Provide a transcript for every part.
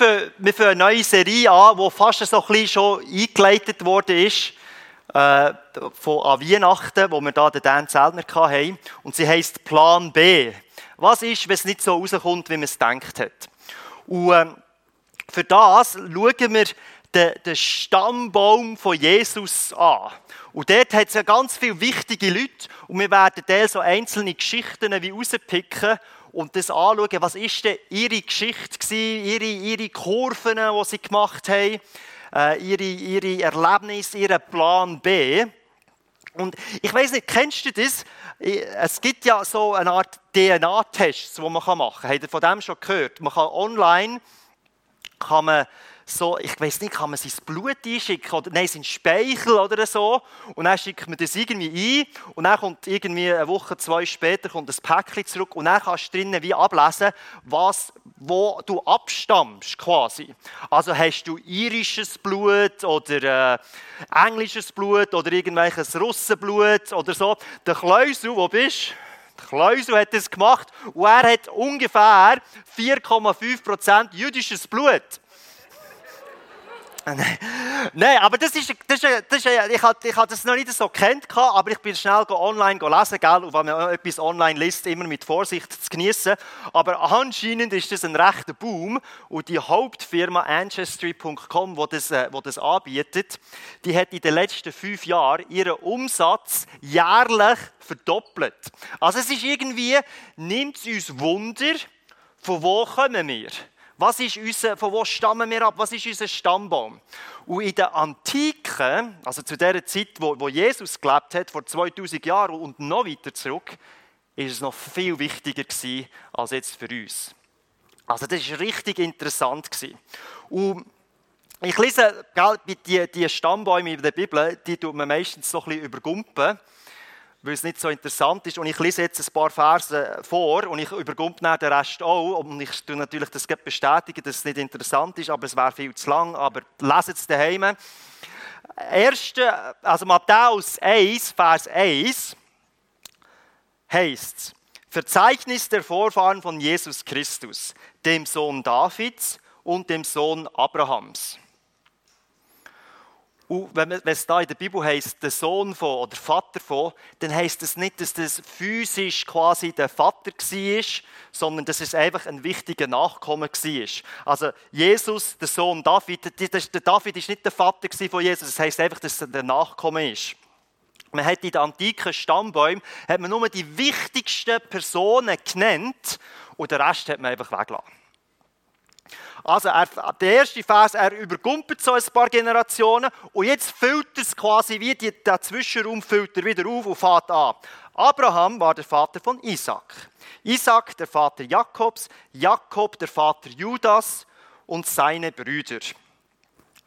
wir fangen eine neue Serie an, die fast so ein schon eingeleitet worden ist, äh, von an Weihnachten, wo wir da den Dan Zellner hatten. Und sie heisst Plan B. Was ist, wenn es nicht so rauskommt, wie man es gedacht hat? Und äh, für das schauen wir den, den Stammbaum von Jesus an. Und dort hat es ja ganz viele wichtige Leute und wir werden da so einzelne Geschichten wie rauspicken und das anschauen, was ist denn ihre Geschichte gewesen, ihre, ihre Kurven, die sie gemacht haben, äh, ihre, ihre Erlebnisse, ihren Plan B. Und ich weiß nicht, kennst du das? Es gibt ja so eine Art DNA-Tests, die man machen kann. Habt ihr von dem schon gehört? Man kann online kann man so, ich weiß nicht, kann man sein Blut einschicken oder nein, sein Speichel oder so und dann schickt man das irgendwie ein und dann kommt irgendwie eine Woche, zwei später kommt das Päckchen zurück und dann kannst du drinnen wie ablesen, was, wo du abstammst quasi. Also hast du irisches Blut oder äh, englisches Blut oder irgendwelches Russenblut oder so. Der Kleusel, wo bist der Kleusel hat das gemacht und er hat ungefähr 4,5% jüdisches Blut. Nein, aber das ist, das ist, das ist ich habe ich das noch nicht so kennt, aber ich bin schnell online lesen, gell? und wenn man etwas online liest, immer mit Vorsicht zu genießen. Aber anscheinend ist das ein rechter Boom und die Hauptfirma Ancestry.com, die das, äh, wo das anbietet, die hat in den letzten fünf Jahren ihren Umsatz jährlich verdoppelt. Also es ist irgendwie, nimmt es uns Wunder, von wo kommen wir? Was ist unser, von wo stammen wir ab? Was ist unser Stammbaum? Und in der Antike, also zu der Zeit, wo, wo Jesus gelebt hat, vor 2000 Jahren und noch weiter zurück, ist es noch viel wichtiger gewesen als jetzt für uns. Also das ist richtig interessant gewesen. Und ich lese, gell, die, die Stammbäume in der Bibel, die tut man meistens so ein bisschen übergumpen weil es nicht so interessant ist. Und ich lese jetzt ein paar Verse vor und ich übergumpe den Rest auch. Und ich tue natürlich das bestätigen, dass es nicht interessant ist, aber es wäre viel zu lang. Aber lese es daheim. Erste, also Matthäus 1, Vers 1 heißt es, Verzeichnis der Vorfahren von Jesus Christus, dem Sohn Davids und dem Sohn Abrahams. Und wenn es da in der Bibel heißt, der Sohn von oder Vater von, dann heißt es das nicht, dass das physisch quasi der Vater war, sondern dass es einfach ein wichtiger Nachkommen war. Also Jesus, der Sohn David, der David ist nicht der Vater von Jesus, das heißt einfach, dass er der Nachkommen ist. Man hat in den antiken Stammbäumen hat man nur die wichtigsten Personen genannt und den Rest hat man einfach weggelassen. Also er, der erste Vers, er übergumpelt so ein paar Generationen und jetzt filtert es quasi wie die, der Zwischenraum filtert wieder auf und fährt an. Abraham war der Vater von Isaac. Isaac der Vater Jakobs, Jakob der Vater Judas und seine Brüder.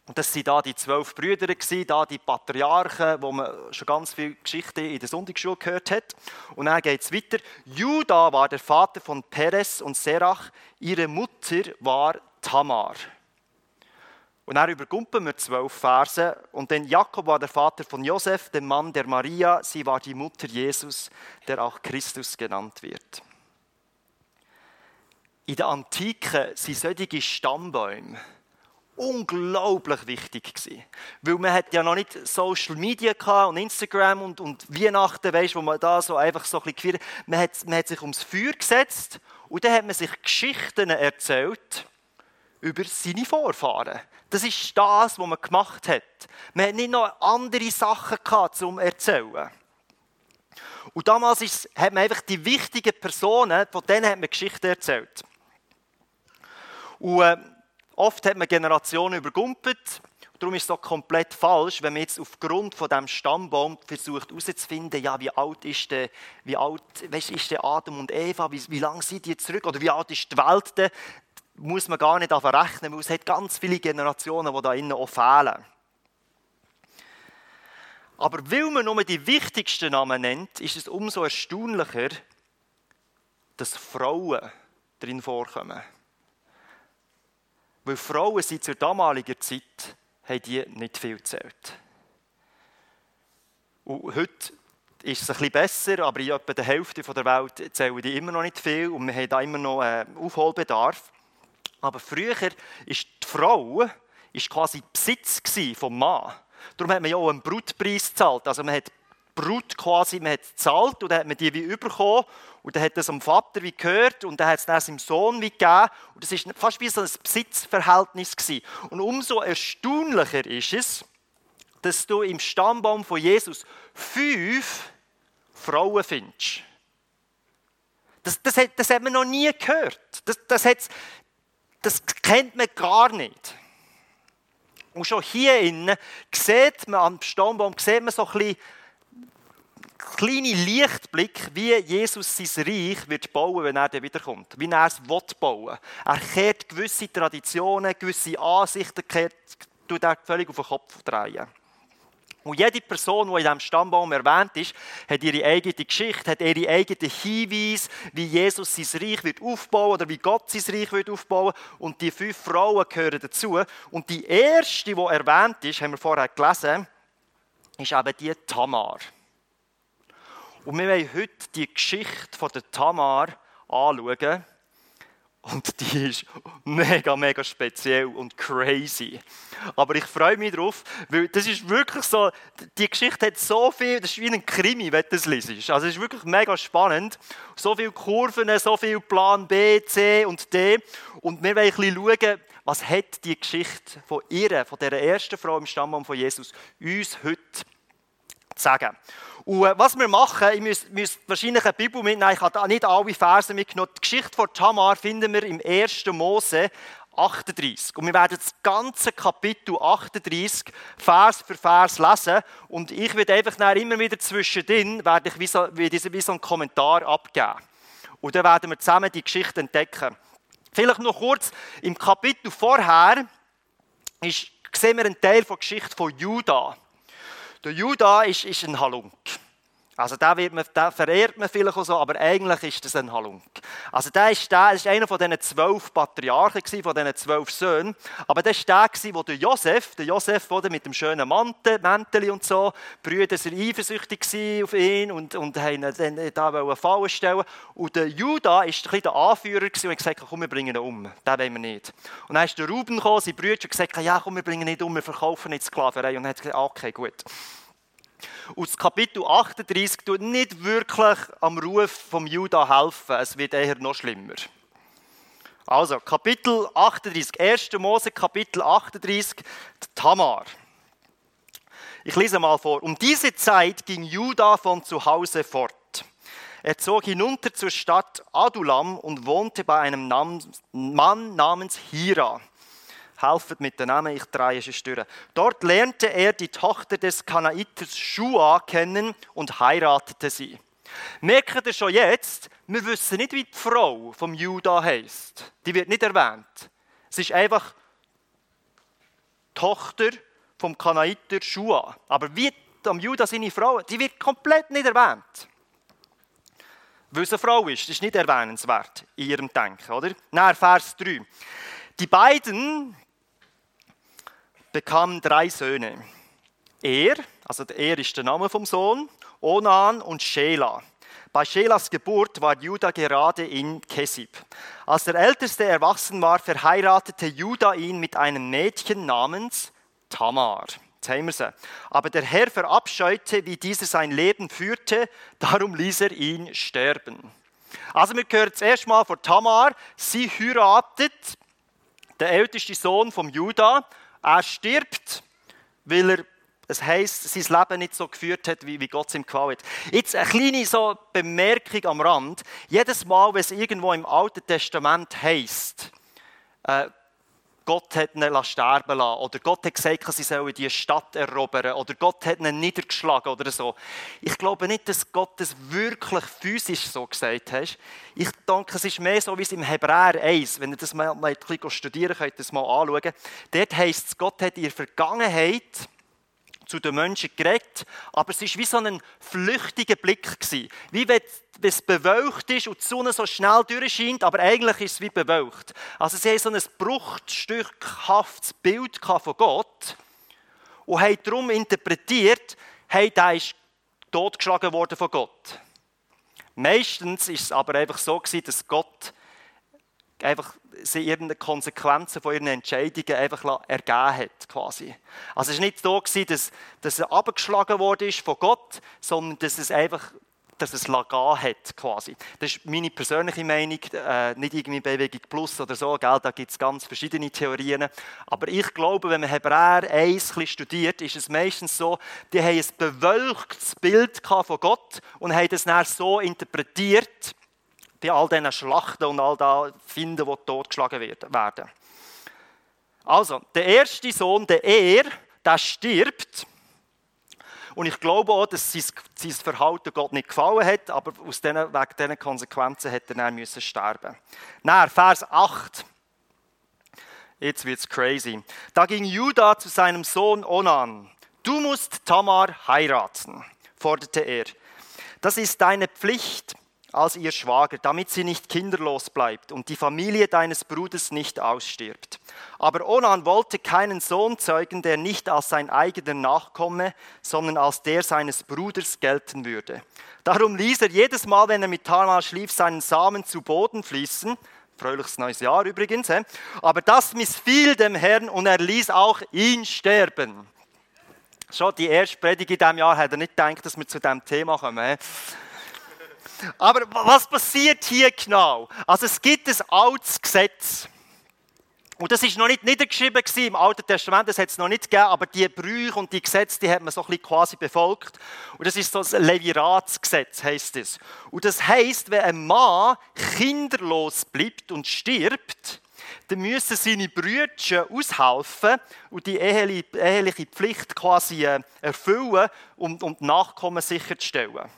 Und das waren da die zwölf Brüder, da die Patriarchen, wo man schon ganz viele Geschichten in der Sonntagsschule gehört hat. Und dann geht es weiter. Judah war der Vater von Perez und Serach. Ihre Mutter war Tamar. Und dann übergumpen wir zwölf Verse. Und denn Jakob war der Vater von Josef, dem Mann der Maria. Sie war die Mutter Jesus, der auch Christus genannt wird. In der Antike sind solche Stammbäume unglaublich wichtig. Weil man hat ja noch nicht Social Media und Instagram und, und Weihnachten, weißt, wo man da so einfach so ein bisschen man hat, man hat sich ums Feuer gesetzt und dann hat man sich Geschichten erzählt über seine Vorfahren. Das ist das, was man gemacht hat. Man hat nicht noch andere Sachen gehabt, zum erzählen. Und damals ist, hat man einfach die wichtigen Personen, von denen hat man Geschichten erzählt. Und äh, oft hat man Generationen übergumpelt. Darum ist es so komplett falsch, wenn man jetzt aufgrund von dem Stammbaum versucht herauszufinden, ja, wie alt ist der, wie alt, weißt, ist der Adam und Eva, wie, wie lange sind die zurück oder wie alt ist die Welt denn? Muss man gar nicht rechnen, weil es hat ganz viele Generationen, die da innen auch fehlen. Aber weil man nur die wichtigsten Namen nennt, ist es umso erstaunlicher, dass Frauen drin vorkommen. Weil Frauen sind zur damaligen Zeit haben die nicht viel gezählt. Und heute ist es ein bisschen besser, aber in etwa der Hälfte der Welt zählen die immer noch nicht viel und wir haben da immer noch äh, Aufholbedarf. Aber früher war die Frau ist quasi Besitz vom Mann. Darum hat man ja auch einen Brutpreis gezahlt. Also man hat Brut quasi, man hat gezahlt und dann hat man die wie überkommen und dann hat das am Vater wie gehört und dann hat es das seinem Sohn wie gegeben und das ist fast wie so ein Besitzverhältnis gewesen. Und umso erstaunlicher ist es, dass du im Stammbaum von Jesus fünf Frauen findest. Das, das, hat, das hat man noch nie gehört. Das, das, das kennt man gar nicht. Und schon hier innen sieht man am Stammbaum sieht man so ein bisschen kleine Lichtblick, wie Jesus sein Reich wird bauen, wenn er dann wiederkommt. Wie er es bauen will. Er kehrt gewisse Traditionen, gewisse Ansichten, kehrt, tut er völlig auf den Kopf drehen. Und jede Person, die in diesem Stammbaum erwähnt ist, hat ihre eigene Geschichte, hat ihre eigenen Hinweise, wie Jesus sein Reich wird aufbauen oder wie Gott sein Reich wird aufbauen. Und die fünf Frauen gehören dazu. Und die erste, die erwähnt ist, haben wir vorher gelesen, ist eben die Tamar. Und wir wollen heute die Geschichte von der Tamar anschauen. Und die ist mega, mega speziell und crazy. Aber ich freue mich darauf, weil das ist wirklich so, die Geschichte hat so viel, das ist wie ein Krimi, wenn du das liest. Also es ist wirklich mega spannend. So viele Kurven, so viel Plan B, C und D. Und wir wollen ein bisschen schauen, was hat die Geschichte von ihr, von dieser ersten Frau im Stammbaum von Jesus, uns heute zu sagen. Und äh, was wir machen, ich müsste müsst wahrscheinlich eine Bibel mitnehmen, ich habe nicht alle Verse mitgenommen. Die Geschichte von Tamar finden wir im 1. Mose 38. Und wir werden das ganze Kapitel 38 Vers für Vers lesen. Und ich werde einfach immer wieder zwischendrin werde ich wie so, wie so einen Kommentar abgeben. Und dann werden wir zusammen die Geschichte entdecken. Vielleicht noch kurz, im Kapitel vorher ist, sehen wir einen Teil der Geschichte von Judah. Der Judah ist, ist ein Halunk. Also den, wird man, den verehrt man vielleicht auch so, aber eigentlich ist das ein Halunk. Also der ist, der, ist einer von diesen zwölf Patriarchen, von diesen zwölf Söhnen. Aber der war der, wo der Josef, der Josef oder mit dem schönen Mantel, Mäntel und so, Brüder sind eifersüchtig auf ihn und, und haben ihn da eine Falle stellen. Und der Judah war ein der Anführer und hat gesagt, komm, wir bringen ihn um. Den wollen wir nicht. Und dann ist der Ruben gekommen, sein Brüder, und gesagt, ja, komm, wir bringen ihn nicht um, wir verkaufen nicht Sklaverei. Und er hat gesagt, okay, gut. Und das Kapitel 38 tut nicht wirklich am Ruf vom Judah helfen. Es wird eher noch schlimmer. Also, Kapitel 38, 1. Mose, Kapitel 38, Tamar. Ich lese mal vor. Um diese Zeit ging Judah von zu Hause fort. Er zog hinunter zur Stadt Adulam und wohnte bei einem Mann namens Hira helfen mit den Namen, ich drehe es durch. Dort lernte er die Tochter des Kanaiters Shua kennen und heiratete sie. Merkt ihr schon jetzt, wir wissen nicht, wie die Frau vom Judah heißt. Die wird nicht erwähnt. Es ist einfach Tochter vom Kanaiter Shua. Aber wie am Judah seine Frau, die wird komplett nicht erwähnt. Weil es eine Frau ist, ist nicht erwähnenswert in ihrem Denken, oder? Nach Vers 3. Die beiden bekam drei Söhne. Er, also er ist der Name vom Sohn, Onan und Shela. Bei Shelas Geburt war Judah gerade in Kesib. Als der Älteste erwachsen war, verheiratete Judah ihn mit einem Mädchen namens Tamar. Jetzt sie. Aber der Herr verabscheute, wie dieser sein Leben führte, darum ließ er ihn sterben. Also wir hören zuerst mal von Tamar, sie heiratet, der älteste Sohn vom Judah, er stirbt, weil er, es heisst, sein Leben nicht so geführt hat, wie, wie Gott es ihm gefallen hat. Jetzt eine kleine so Bemerkung am Rand. Jedes Mal, wenn es irgendwo im Alten Testament heisst, äh, Gott hat ihn sterben lassen oder Gott hat gesagt, sie sollen die Stadt erobern oder Gott hat ihn niedergeschlagen oder so. Ich glaube nicht, dass Gott das wirklich physisch so gesagt hat. Ich denke, es ist mehr so wie es im Hebräer 1, wenn ihr das mal, ein bisschen studieren könnt, das mal anschauen. Dort heisst es, Gott hat in der Vergangenheit zu den Menschen geredet, aber es war wie so ein flüchtiger Blick. Gewesen. Wie wenn es bewölkt ist und die Sonne so schnell durchscheint, aber eigentlich ist es wie bewölkt. Also sie haben so ein bruchstückhaftes Bild von Gott und haben darum interpretiert, hey, der ist totgeschlagen worden von Gott. Meistens ist es aber einfach so gewesen, dass Gott einfach sie irgendeine Konsequenzen von ihren Entscheidungen einfach ergeben hat, quasi. Also es war nicht so, dass, dass er abgeschlagen wurde von Gott, sondern dass es einfach dass es lagan hat, quasi. Das ist meine persönliche Meinung, äh, nicht irgendwie Bewegung Plus oder so, gell? da gibt es ganz verschiedene Theorien. Aber ich glaube, wenn man Hebräer 1 studiert, ist es meistens so, die haben ein bewölktes Bild von Gott und haben das dann so interpretiert, bei all diesen Schlachten und all den Finden, die totgeschlagen werden. Also, der erste Sohn, der Er, der stirbt. Und ich glaube auch, dass sein, sein Verhalten Gott nicht gefallen hat, aber aus diesen, wegen diesen Konsequenzen hätte er dann müssen sterben. Dann, Vers 8. Jetzt wird es crazy. Da ging Judah zu seinem Sohn Onan. Du musst Tamar heiraten, forderte er. Das ist deine Pflicht als ihr Schwager, damit sie nicht kinderlos bleibt und die Familie deines Bruders nicht ausstirbt. Aber Onan wollte keinen Sohn zeugen, der nicht als sein eigener Nachkomme, sondern als der seines Bruders gelten würde. Darum ließ er jedes Mal, wenn er mit Tamar schlief, seinen Samen zu Boden fließen. Fröhliches neues Jahr übrigens. He? Aber das missfiel dem Herrn und er ließ auch ihn sterben. Schon die erste Predigt in diesem Jahr hat er nicht gedacht, dass wir zu diesem Thema kommen. He? Aber was passiert hier genau? Also es gibt ein altes Gesetz. Und das ist noch nicht niedergeschrieben im Alten Testament, das hat es noch nicht gegeben, aber die Brüche und die Gesetze, die hat man so ein bisschen quasi befolgt. Und das ist so das Leviratsgesetz, heißt es. Und das heißt, wenn ein Mann kinderlos bleibt und stirbt, dann müssen seine Brüder aushelfen und die eheliche Pflicht quasi äh, erfüllen, um, um die Nachkommen sicherzustellen.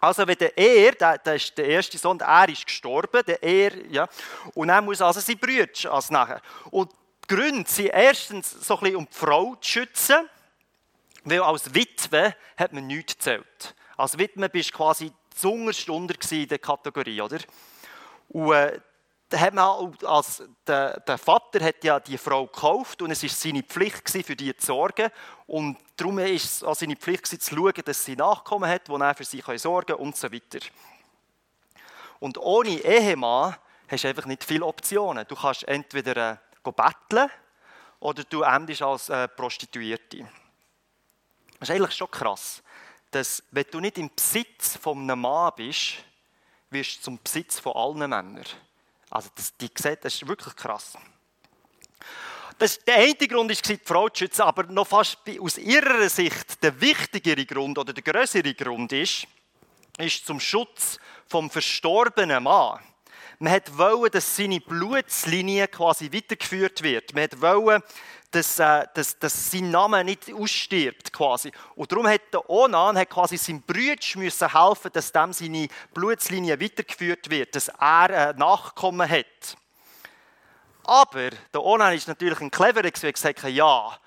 Also wenn der Er, der, der ist der erste Sohn, er ist gestorben, der Er, ja, und er muss also sein Brüder als nachher. Und die Gründe sind erstens so ein bisschen, um die Frau zu schützen, weil als Witwe hat man nichts gezählt. Als Witwe bist du quasi Zungerstunde in der Kategorie, oder? Und äh, hat man als der, der, Vater hat ja die Frau gekauft und es ist seine Pflicht für die zu sorgen und darum ist es auch seine Pflicht zu schauen, dass sie Nachkommen hat, die er für sie sorgen kann und so weiter. Und ohne Ehemann hast du einfach nicht viele Optionen. Du kannst entweder äh, betteln oder du endest als äh, Prostituierte. Das ist eigentlich schon krass, dass wenn du nicht im Besitz von einem Mann bist, wirst du zum Besitz von allen Männern. Also das, die sieht, das ist wirklich krass. Das, der eine Grund war, die Frau zu schützen, aber noch fast aus ihrer Sicht der wichtigere Grund oder der größere Grund ist, ist zum Schutz vom verstorbenen Mann. Man wollte, dass seine Blutslinie quasi weitergeführt wird. Man wollte, dass, äh, dass, dass sein Name nicht ausstirbt quasi. Und darum hat der Onan hat quasi seinem Bruder müssen helfen, dass dem seine Blutslinie weitergeführt wird, dass er ein Nachkommen hat. Aber der Onan ist natürlich ein cleverer und gesagt, ja,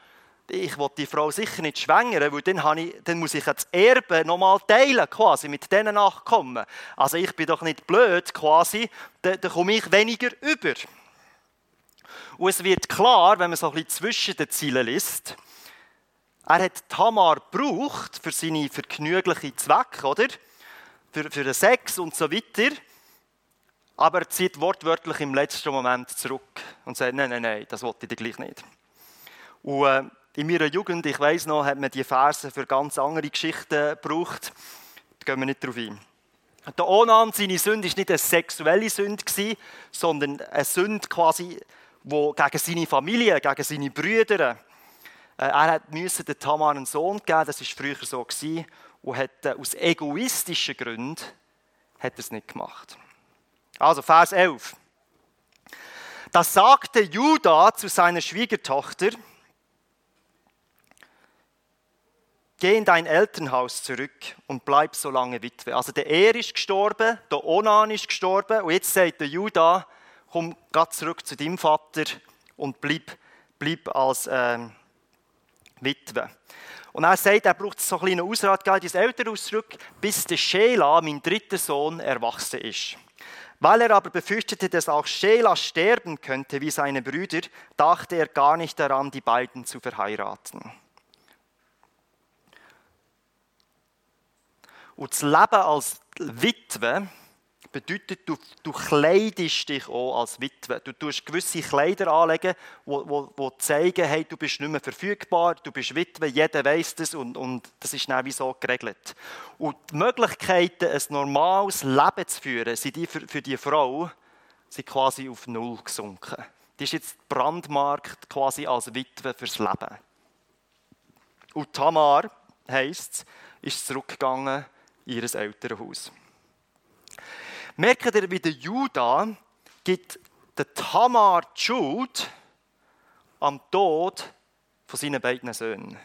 ich will die Frau sicher nicht schwängern, weil dann, ich, dann muss ich das Erbe nochmal teilen, quasi, mit diesen Nachkommen. Also ich bin doch nicht blöd, quasi, dann, dann komme ich weniger über. Und es wird klar, wenn man so ein bisschen zwischen den Zielen liest, er hat Tamar gebraucht für seine vergnüglichen Zwecke, oder? Für, für den Sex und so weiter. Aber er zieht wortwörtlich im letzten Moment zurück und sagt, nein, nein, nein, das wollte ich gleich nicht. Und äh, in meiner Jugend, ich weiß noch, hat man die Verse für ganz andere Geschichten gebraucht. Da gehen wir nicht drauf ein. Der Onan, seine Sünde, war nicht eine sexuelle Sünde, sondern eine Sünde quasi, wo gegen seine Familie, gegen seine Brüder, äh, er musste den Tamar einen Sohn geben, das war früher so, und hat äh, aus egoistischen Gründen hat er es nicht gemacht. Also Vers 11. Da sagte Judah zu seiner Schwiegertochter, geh in dein Elternhaus zurück und bleib so lange Witwe. Also der Er ist gestorben, der Onan ist gestorben und jetzt sagt der Judah, komm grad zurück zu deinem Vater und bleib, bleib als äh, Witwe. Und er sagt, er braucht so einen kleinen Ausrat, geht ins Elternhaus zurück, bis der Sheila, mein dritter Sohn, erwachsen ist. Weil er aber befürchtete, dass auch Sheila sterben könnte wie seine Brüder, dachte er gar nicht daran, die beiden zu verheiraten. Und das Leben als Witwe bedeutet, du, du kleidest dich auch als Witwe. Du tust gewisse Kleider anlegen, die zeigen, hey, du bist nicht mehr verfügbar, du bist Witwe, jeder weiß das und, und das ist dann wie so geregelt. Und die Möglichkeiten, ein normales Leben zu führen, sind die für, für die Frau sind quasi auf Null gesunken. Die ist jetzt Brandmarkt quasi als Witwe fürs Leben. Und Tamar, heisst es, ist zurückgegangen in ihr Elternhaus. Merkt ihr, wie der Judah gibt der Tamar die Schuld am Tod von seinen beiden Söhnen.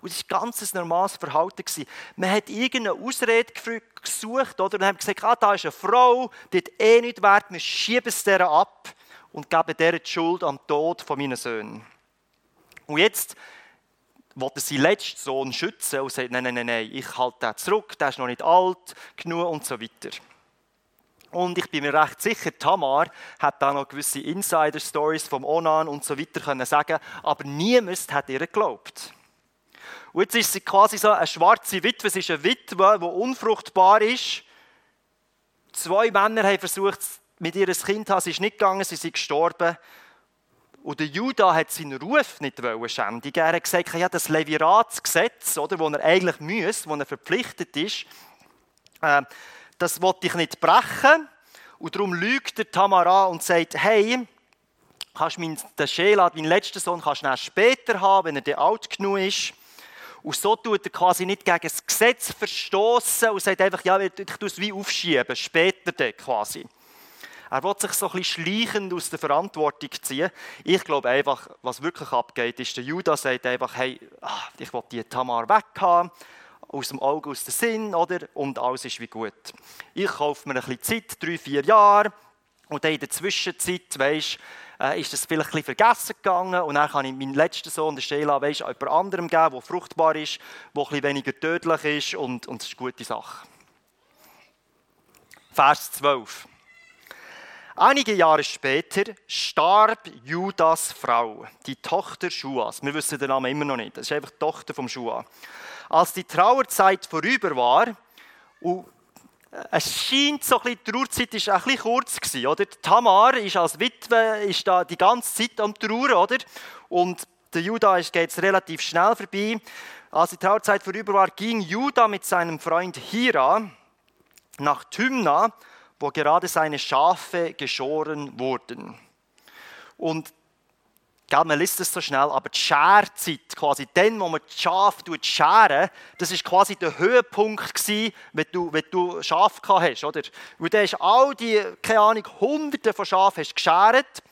Und das war ein ganz normales Verhalten. Man hat irgendeine Ausrede gesucht oder? und hat gesagt, ah, da ist eine Frau, die hat eh nicht wert, wir schieben es der ab und geben der die Schuld am Tod von meinen Söhnen. Und jetzt wollte seinen letzten Sohn schützen und sagt, nein, nein, nein, ich halte den zurück, der ist noch nicht alt genug und so weiter. Und ich bin mir recht sicher, Tamar hat da noch gewisse Insider-Stories vom Onan und so weiter können sagen, aber niemand hat ihr geglaubt. Und jetzt ist sie quasi so eine schwarze Witwe, es ist eine Witwe, die unfruchtbar ist. Zwei Männer haben versucht, mit ihr ein Kind zu haben, sie ist nicht gegangen, sie sind gestorben. Und der Judah hat seinen Ruf nicht schändigen. Er hat gesagt, ja, das Leviratsgesetz, oder, wo er eigentlich muss, wo er verpflichtet ist, äh, das wollte ich nicht brechen. Und darum lügt der Tamara und sagt, hey, kannst mein, den Sheila, meinen letzten Sohn, kannst du später haben, wenn er dann alt genug ist. Und so tut er quasi nicht gegen das Gesetz verstoßen und sagt einfach, ja, ich tue es wie aufschieben, später dann quasi. Er will sich so ein bisschen schleichend aus der Verantwortung ziehen. Ich glaube einfach, was wirklich abgeht, ist, der Judas sagt einfach, hey, ah, ich will die Tamar weghaben, aus dem Auge, aus dem Sinn, oder? Und alles ist wie gut. Ich kaufe mir ein bisschen Zeit, drei, vier Jahre, und dann in der Zwischenzeit, weisst, äh, ist das vielleicht ein bisschen vergessen gegangen und dann kann ich meinen letzten Sohn, der Sheila, weisst, jemand anderem geben, der fruchtbar ist, der ein bisschen weniger tödlich ist und, und das ist eine gute Sache. Vers 12. Einige Jahre später starb Judas Frau, die Tochter Schuas. Wir wissen den Namen immer noch nicht. Das ist einfach die Tochter vom Schua. Als die Trauerzeit vorüber war, und es scheint so ein bisschen, die Trauerzeit war ein bisschen kurz gewesen, oder? Tamar ist als Witwe ist da die ganze Zeit am Trauern, oder? Und der Judah geht es relativ schnell vorbei. Als die Trauerzeit vorüber war, ging Judah mit seinem Freund Hira nach Tymna wo gerade seine Schafe geschoren wurden. Und Gell, man liest es so schnell, aber die Scherzeit, quasi dann, wo man die Schafe scheren, das ist quasi der Höhepunkt gewesen, wenn du, wenn du Schafe gehabt hast, oder? Und dann hast all die, keine Ahnung, hunderte von Schafen geschert,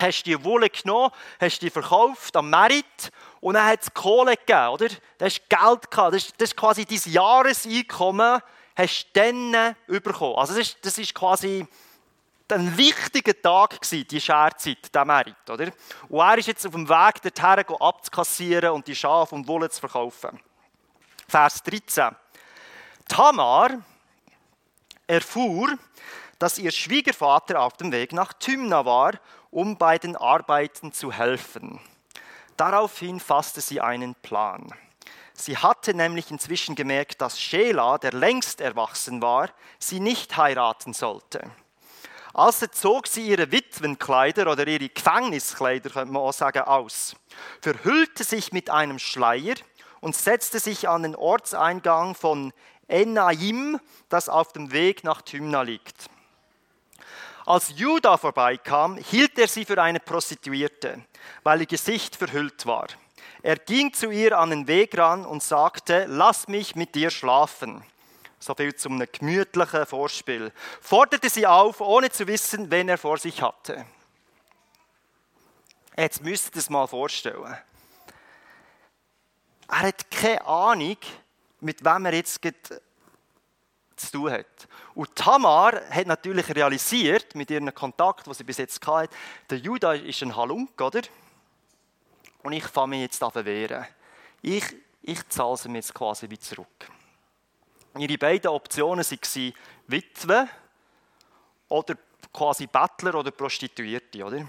hast die Wolle genommen, hast die verkauft am Merit und dann hat es Kohle gegeben, oder? Da hast Geld gehabt, das ist, das ist quasi dein Jahreseinkommen, hast du dann bekommen. Also das ist, das ist quasi ein wichtiger Tag gewesen, die Scherzeit, der Merit, oder? Und er ist jetzt auf dem Weg dorthin, abzukassieren und die Schafe und Wolle zu verkaufen. Vers 13. Tamar erfuhr, dass ihr Schwiegervater auf dem Weg nach Tymna war, um bei den Arbeiten zu helfen. Daraufhin fasste sie einen Plan. Sie hatte nämlich inzwischen gemerkt, dass Sheila, der längst erwachsen war, sie nicht heiraten sollte. Also zog sie ihre Witwenkleider oder ihre Gefängniskleider, könnte man auch sagen, aus, verhüllte sich mit einem Schleier und setzte sich an den Ortseingang von Enaim, das auf dem Weg nach Tymna liegt. Als Judah vorbeikam, hielt er sie für eine Prostituierte, weil ihr Gesicht verhüllt war. Er ging zu ihr an den Weg ran und sagte, lass mich mit dir schlafen. So viel zum gemütlichen Vorspiel. Forderte sie auf, ohne zu wissen, wen er vor sich hatte. Jetzt müsst ihr das mal vorstellen. Er hat keine Ahnung, mit wem er jetzt zu tun hat. Und Tamar hat natürlich realisiert, mit ihrem Kontakt, den sie bis jetzt hatte, der Judah ist ein Halunk, oder? und ich fange mich jetzt an wehren. Ich, ich zahle sie mir jetzt quasi wieder zurück. Ihre beiden Optionen waren Witwe oder quasi Bettler oder Prostituierte. Oder?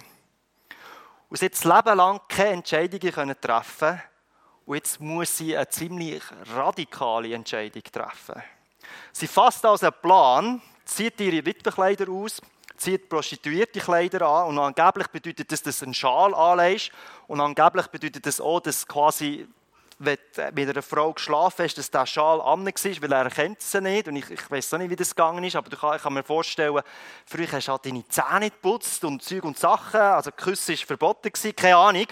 Und sie hat das Leben lang keine Entscheidungen treffen und jetzt muss sie eine ziemlich radikale Entscheidung treffen. Sie fasst also einen Plan, zieht ihre Witwenkleider aus, zieht prostituierte Kleider an und angeblich bedeutet das, dass einen Schal anlegst und angeblich bedeutet das auch, dass quasi wenn du mit einer Frau geschlafen hast, dass der Schal an war, weil er kennt sie nicht. Und ich, ich weiß auch nicht, wie das gegangen ist, aber du kann, ich kann mir vorstellen, früher hast du halt deine Zähne geputzt und Zeug und Sachen. Also Küsse war verboten, keine Ahnung.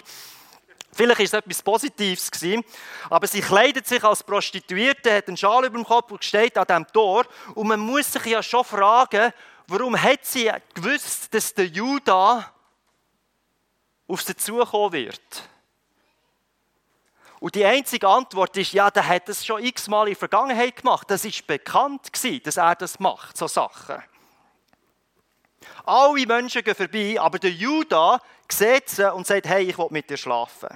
Vielleicht war es etwas Positives gewesen, aber sie kleidet sich als Prostituierte, hat einen Schal über dem Kopf und steht an diesem Tor. Und man muss sich ja schon fragen, warum hat sie gewusst, dass der Judah auf sie zukommen wird? Und die einzige Antwort ist, ja, der hat es schon x-mal in der Vergangenheit gemacht. Das ist bekannt gewesen, dass er das macht, so Sachen. Alle Menschen gehen vorbei, aber der Judah sieht sie und sagt, hey, ich will mit dir schlafen.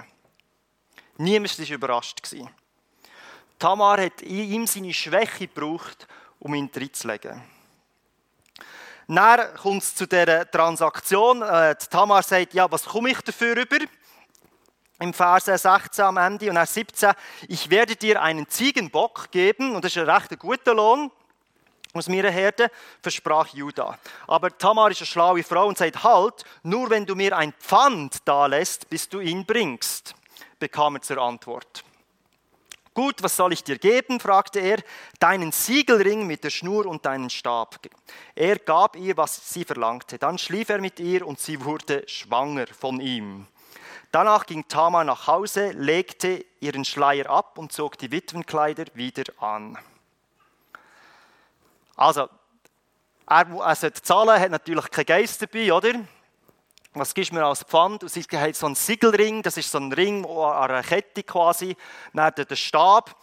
Niemand war überrascht. Tamar hat ihm seine Schwäche gebraucht, um ihn reinzulegen. Dann kommt es zu dieser Transaktion. Äh, Tamar sagt, ja, was komme ich dafür über? Im Vers 16 am Ende und Vers 17, ich werde dir einen Ziegenbock geben, und das ist ein recht guter Lohn aus meiner Herde, versprach Judah. Aber Tamar ist eine schlaue Frau und sagt, halt, nur wenn du mir ein Pfand da lässt, bis du ihn bringst, bekam er zur Antwort. Gut, was soll ich dir geben? fragte er. Deinen Siegelring mit der Schnur und deinen Stab. Er gab ihr, was sie verlangte. Dann schlief er mit ihr und sie wurde schwanger von ihm. Danach ging Tamar nach Hause, legte ihren Schleier ab und zog die Witwenkleider wieder an. Also, er, er sollte zahlen, hat natürlich kein Geist dabei, oder? Was gibst du mir als Pfand? Und sie hat so einen Siegelring, das ist so ein Ring an einer Kette quasi, dann der Stab.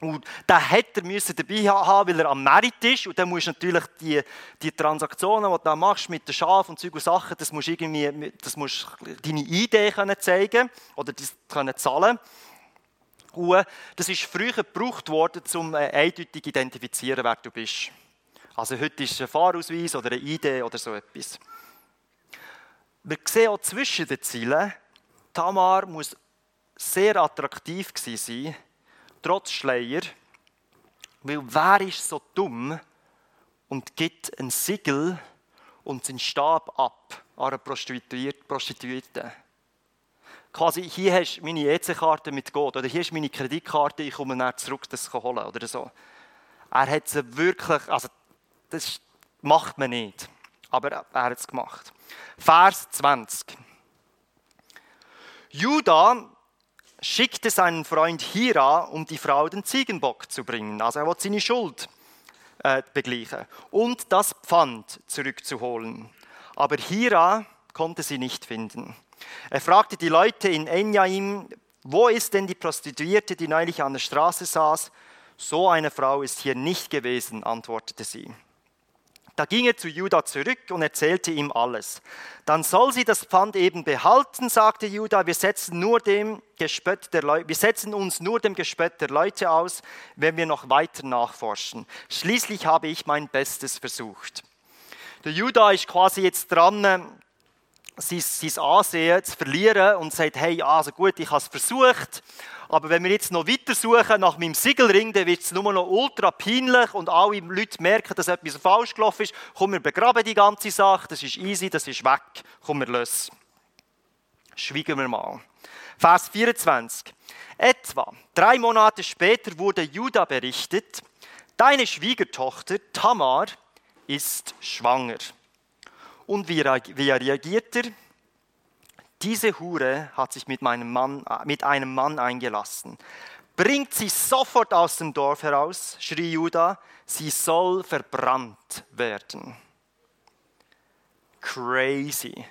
Und den hätte er dabei haben, weil er am Merit ist. Und dann musst du natürlich die, die Transaktionen, die du machst mit den Schafen und Zeug und Sachen, das musst irgendwie, das musst deine Idee können zeigen oder das können zahlen. Und das ist früher gebraucht worden, um äh, eindeutig zu identifizieren, wer du bist. Also heute ist es ein Fahrausweis oder eine Idee oder so etwas. Wir sehen auch zwischen den Zielen, Tamar muss sehr attraktiv sein trotz Schleier, weil wer ist so dumm und gibt ein Siegel und seinen Stab ab an eine Prostituierte? Quasi, hier hast du meine EC-Karte mit Gott oder hier ist meine Kreditkarte, ich komme dann zurück, das zu holen oder so. Er hat sie wirklich, also das macht man nicht, aber er hat es gemacht. Vers 20. Judah schickte seinen Freund Hira, um die Frau den Ziegenbock zu bringen. Also er wollte seine Schuld äh, begleichen und das Pfand zurückzuholen. Aber Hira konnte sie nicht finden. Er fragte die Leute in Enjaim, wo ist denn die Prostituierte, die neulich an der Straße saß? So eine Frau ist hier nicht gewesen, antwortete sie. Da ging er zu Judah zurück und erzählte ihm alles. Dann soll sie das Pfand eben behalten, sagte Judah. Wir setzen, nur dem Gespött der wir setzen uns nur dem Gespött der Leute aus, wenn wir noch weiter nachforschen. Schließlich habe ich mein Bestes versucht. Der Judah ist quasi jetzt dran, sein, sein Ansehen zu verlieren und sagt, hey, also gut, ich habe es versucht, aber wenn wir jetzt noch weiter suchen nach meinem Siegelring, dann wird es nur noch ultra peinlich und alle Leute merken, dass etwas falsch gelaufen ist. Komm, wir begraben die ganze Sache, das ist easy, das ist weg. Komm, wir lösen. Schweigen wir mal. Vers 24. Etwa drei Monate später wurde Judah berichtet, deine Schwiegertochter Tamar ist schwanger. Und wie, wie reagiert er? Diese Hure hat sich mit, meinem Mann, mit einem Mann eingelassen. Bringt sie sofort aus dem Dorf heraus, schrie Judah, sie soll verbrannt werden. Crazy.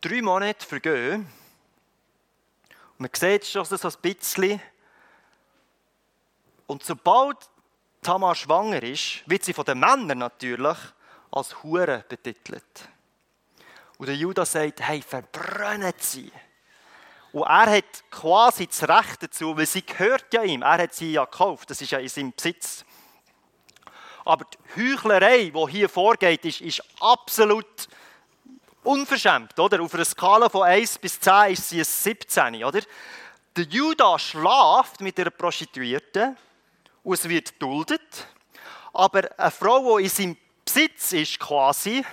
Drei Monate vergehen. Man sieht schon so ein bisschen. Und sobald Tamar schwanger ist, wird sie von den Männern natürlich als Hure betitelt. Und der Judas sagt, hey, verbrennen sie. Und er hat quasi das Recht dazu, weil sie gehört ja ihm. Er hat sie ja gekauft, das ist ja in seinem Besitz. Aber die Heuchlerei, die hier vorgeht, ist, ist absolut unverschämt. Oder? Auf einer Skala von 1 bis 10 ist sie ein 17. Oder? Der Judas schlaft mit einer Prostituierten und es wird duldet. Aber eine Frau, die in seinem Besitz ist, quasi,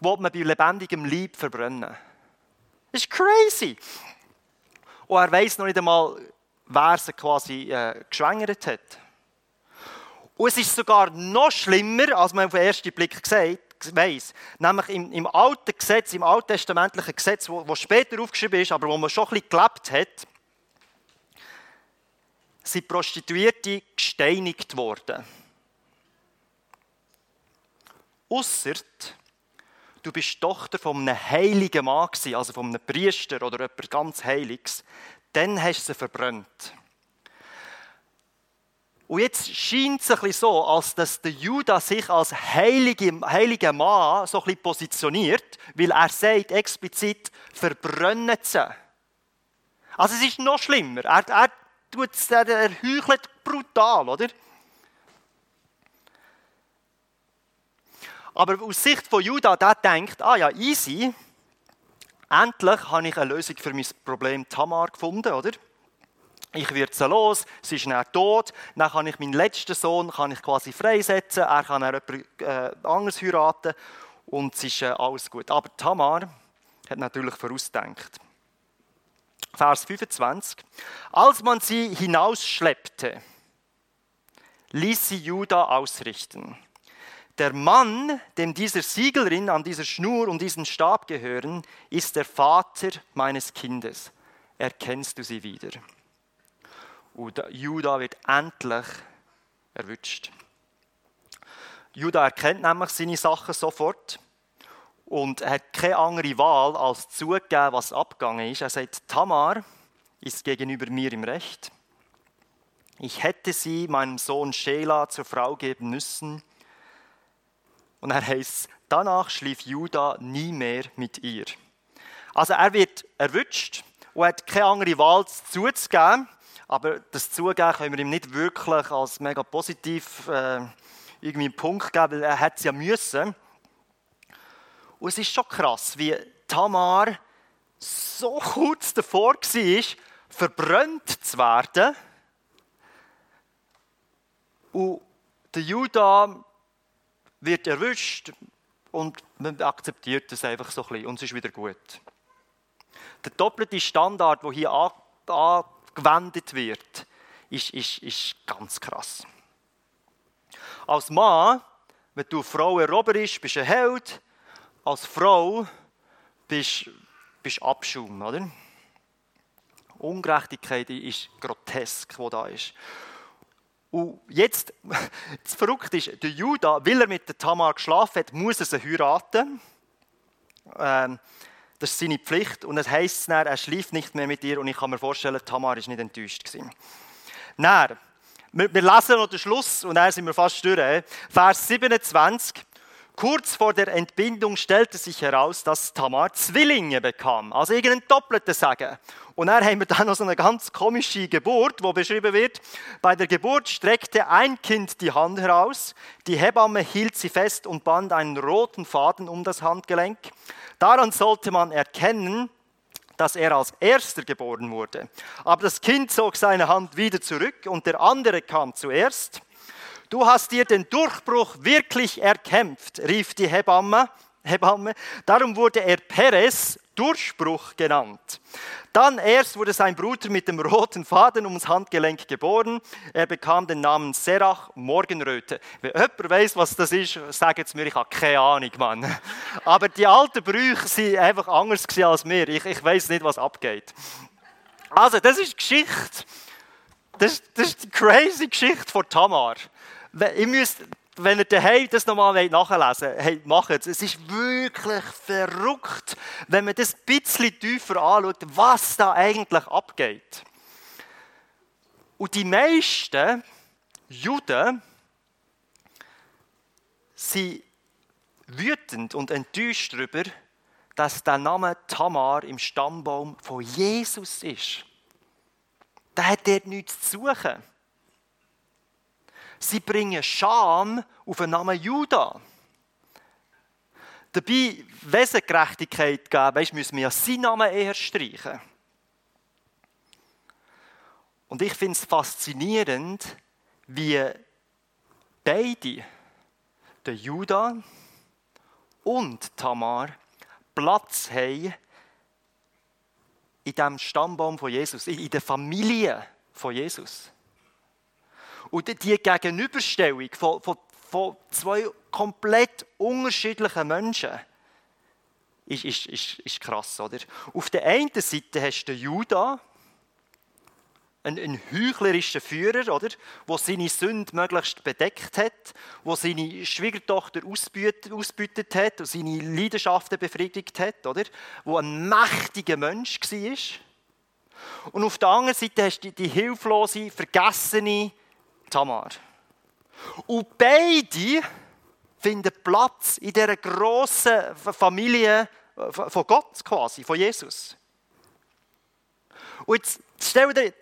will man bei lebendigem Leib verbrennen. Das ist crazy. Und er weiß noch nicht einmal, wer sie quasi äh, geschwängert hat. Und es ist sogar noch schlimmer, als man auf den ersten Blick weiss. Nämlich im, im alten Gesetz, im alttestamentlichen Gesetz, wo, wo später aufgeschrieben ist, aber wo man schon ein bisschen gelebt hat, sind Prostituierte gesteinigt worden. Ausser du bist Tochter von einem heiligen Mann, also von einem Priester oder jemand ganz Heiliges, dann hast du sie verbrannt. Und jetzt scheint es ein bisschen so, als dass der Judah sich als heilige, heiliger Mann so ein bisschen positioniert, weil er sagt explizit, verbrennen sie. Also es ist noch schlimmer. Er, er, er, er heuchelt brutal, oder? Aber aus Sicht von Judah, der denkt, ah ja, easy, endlich habe ich eine Lösung für mein Problem Tamar gefunden, oder? Ich werde sie los, sie ist dann tot, dann kann ich meinen letzten Sohn kann ich quasi freisetzen, er kann dann jemand äh, anderes heiraten und es ist äh, alles gut. Aber Tamar hat natürlich vorausgedacht. Vers 25. Als man sie hinausschleppte, ließ sie Juda ausrichten. Der Mann, dem dieser Siegelring an dieser Schnur und diesen Stab gehören, ist der Vater meines Kindes. Erkennst du sie wieder? Und Judah wird endlich erwischt. Judah erkennt nämlich seine Sachen sofort und hat keine andere Wahl, als zugeben, was abgegangen ist. Er sagt, Tamar ist gegenüber mir im Recht. Ich hätte sie meinem Sohn Sheila zur Frau geben müssen. Und er heißt, danach schlief Judah nie mehr mit ihr. Also er wird erwischt und hat keine andere Wahl zuzugeben. Aber das Zugeben können wir ihm nicht wirklich als mega positiv äh, irgendwie einen Punkt geben, weil er hat es ja müssen. Und es ist schon krass, wie Tamar so kurz davor war, verbrannt zu werden. Und der Judah wird erwischt und man akzeptiert es einfach so ein bisschen und es ist wieder gut. Der doppelte Standard, der hier angewendet wird, ist, ist, ist ganz krass. Als Mann, wenn du Frau eroberst, bist du ein Held. Als Frau bist du Abschaum, oder? Ungerechtigkeit ist grotesk, wo da ist. Und jetzt, das Verrückte ist, der Judah, weil er mit der Tamar geschlafen hat, muss er sie heiraten. Ähm, das ist seine Pflicht. Und es heisst dann, er schläft nicht mehr mit ihr. Und ich kann mir vorstellen, Tamar ist nicht enttäuscht gewesen. Dann, wir, wir lesen noch den Schluss und dann sind wir fast durch. Vers 27. Kurz vor der Entbindung stellte sich heraus, dass Tamar Zwillinge bekam, also irgendeinen doppelten Sagen. Und dann haben wir dann noch so eine ganz komische Geburt, wo beschrieben wird, bei der Geburt streckte ein Kind die Hand heraus, die Hebamme hielt sie fest und band einen roten Faden um das Handgelenk. Daran sollte man erkennen, dass er als erster geboren wurde. Aber das Kind zog seine Hand wieder zurück und der andere kam zuerst. Du hast dir den Durchbruch wirklich erkämpft, rief die Hebamme. Hebamme. Darum wurde er Perez, Durchbruch genannt. Dann erst wurde sein Bruder mit dem roten Faden ums Handgelenk geboren. Er bekam den Namen Serach, Morgenröte. Wenn jemand weiß, was das ist, sagt es mir, ich habe keine Ahnung, Mann. Aber die alten Brüche sind einfach anders als mir. Ich, ich weiß nicht, was abgeht. Also, das ist Geschichte. Das, das ist die crazy Geschichte von Tamar. Ihr müsst, wenn ihr daheim das nochmal nachlesen wollt, hey, macht es. Es ist wirklich verrückt, wenn man das ein bisschen tiefer anschaut, was da eigentlich abgeht. Und die meisten Juden sind wütend und enttäuscht darüber, dass der Name Tamar im Stammbaum von Jesus ist. Der hat dort nichts zu suchen. Sie bringen Scham auf den Namen Judah. Dabei, wenn es Gerechtigkeit weißt, müssen wir ja seinen Namen eher streichen. Und ich finde es faszinierend, wie beide, der Judah und Tamar, Platz haben in dem Stammbaum von Jesus, in der Familie von Jesus. Und die Gegenüberstellung von, von, von zwei komplett unterschiedlichen Menschen ist, ist, ist, ist krass, oder? Auf der einen Seite hast du den Judah, ein, ein heuchlerischer Führer, oder? Der seine Sünde möglichst bedeckt hat, der seine Schwiegertochter ausbeutet hat und seine Leidenschaften befriedigt hat, oder? Der ein mächtiger Mensch war. Und auf der anderen Seite hast du die, die hilflose, vergessene Tamar. Und beide finden Platz in dieser grossen Familie von Gott quasi, von Jesus. Und jetzt stell dir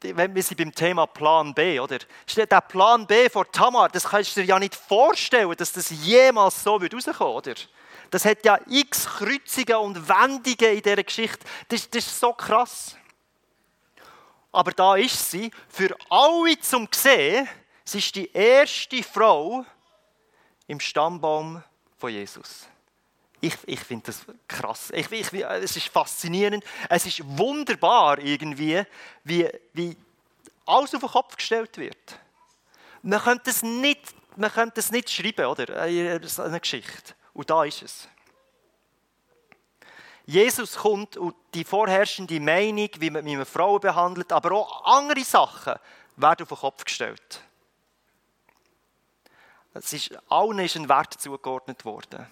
wenn wir sind beim Thema Plan B, oder? Der Plan B von Tamar, das kannst du dir ja nicht vorstellen, dass das jemals so rauskommen, oder? Das hat ja x Kreuzungen und Wendungen in dieser Geschichte. Das, das ist so krass. Aber da ist sie, für alle zum sehen, sie ist die erste Frau im Stammbaum von Jesus. Ich, ich finde das krass. Ich, ich, es ist faszinierend. Es ist wunderbar irgendwie, wie, wie alles auf den Kopf gestellt wird. Man könnte es nicht, man könnte es nicht schreiben, oder? Eine Geschichte. Und da ist es. Jesus kommt und die vorherrschende Meinung, wie man, man Frauen behandelt, aber auch andere Sachen werden auf den Kopf gestellt. Es ist, allen ist ein Wert zugeordnet worden.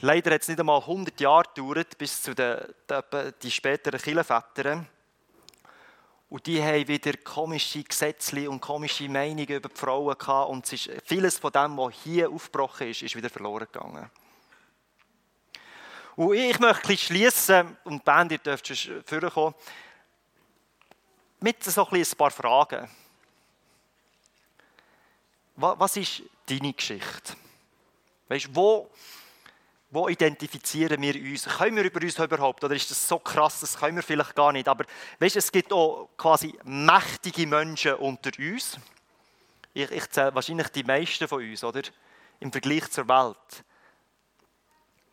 Leider hat es nicht einmal 100 Jahre gedauert, bis zu den, den die späteren Kirchenvätern. Und die haben wieder komische Gesetze und komische Meinungen über die Frauen gehabt. Und vieles von dem, was hier aufgebrochen ist, ist wieder verloren gegangen. Und ich möchte schließen und Band, ihr dürft schon vorkommen, mit so ein, ein paar Fragen. Was ist deine Geschichte? Weißt, wo, wo identifizieren wir uns? Können wir über uns überhaupt? Oder ist das so krass, das können wir vielleicht gar nicht. Aber weißt, es gibt auch quasi mächtige Menschen unter uns. Ich, ich zähle wahrscheinlich die meisten von uns, oder? Im Vergleich zur Welt.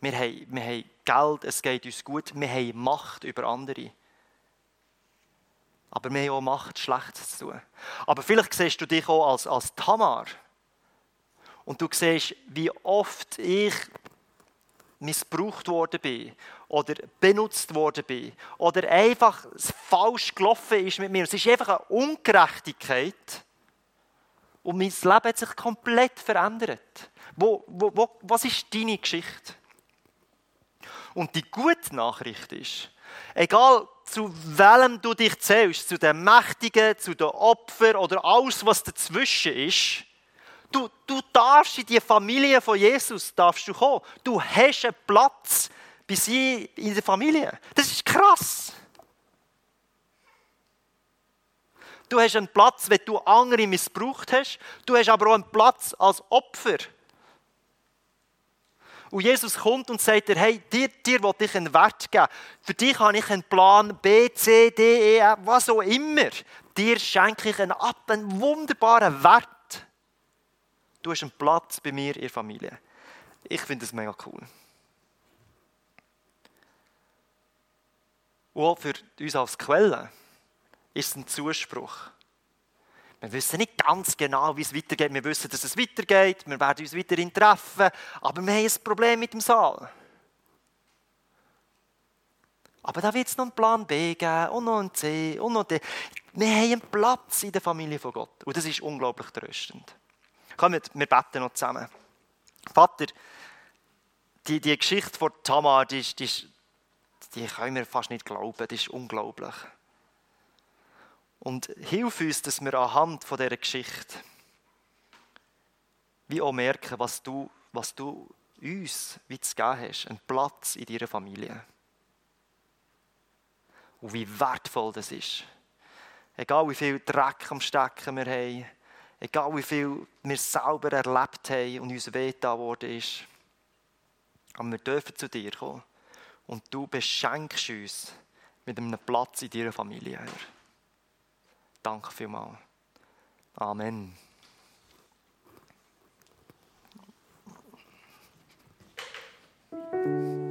Wir haben, wir haben Geld, es geht uns gut, wir haben Macht über andere. Aber wir haben auch Macht, Schlechtes zu tun. Aber vielleicht siehst du dich auch als, als Tamar. Und du siehst, wie oft ich missbraucht worden bin oder benutzt worden bin oder einfach falsch gelaufen ist mit mir. Es ist einfach eine Ungerechtigkeit und mein Leben hat sich komplett verändert. Wo, wo, wo, was ist deine Geschichte? Und die gute Nachricht ist, egal zu welchem du dich zählst, zu den Mächtigen, zu den Opfern oder alles, was dazwischen ist, Du, du darfst in die Familie von Jesus darfst du kommen. Du hast einen Platz bei sie in der Familie. Das ist krass. Du hast einen Platz, wenn du andere missbraucht hast. Du hast aber auch einen Platz als Opfer. Und Jesus kommt und sagt dir, hey, dir, dir will ich einen Wert geben. Für dich habe ich einen Plan B, C, D, E, was auch immer. Dir schenke ich einen einen wunderbaren Wert. Du hast einen Platz bei mir der Familie. Ich finde das mega cool. Und auch für uns als Quelle ist es ein Zuspruch. Wir wissen nicht ganz genau, wie es weitergeht. Wir wissen, dass es weitergeht. Wir werden uns weiterhin treffen. Aber wir haben ein Problem mit dem Saal. Aber da wird es noch einen Plan B geben und noch einen C und noch D. Wir haben einen Platz in der Familie von Gott. Und das ist unglaublich tröstend. Kommt, wir beten noch zusammen. Vater, die, die Geschichte von Tamar, die, die, die können wir fast nicht glauben, die ist unglaublich. Und hilf uns, dass wir anhand von dieser Geschichte wie auch merken, was du, was du uns wie zu geben hast, einen Platz in deiner Familie. Und wie wertvoll das ist. Egal wie viel Dreck am Stecken wir haben, Egal wie viel wir selber erlebt haben und uns wehgetan worden ist. Aber wir dürfen zu dir kommen. Und du beschenkst uns mit einem Platz in deiner Familie, Herr. Danke vielmals. Amen. Musik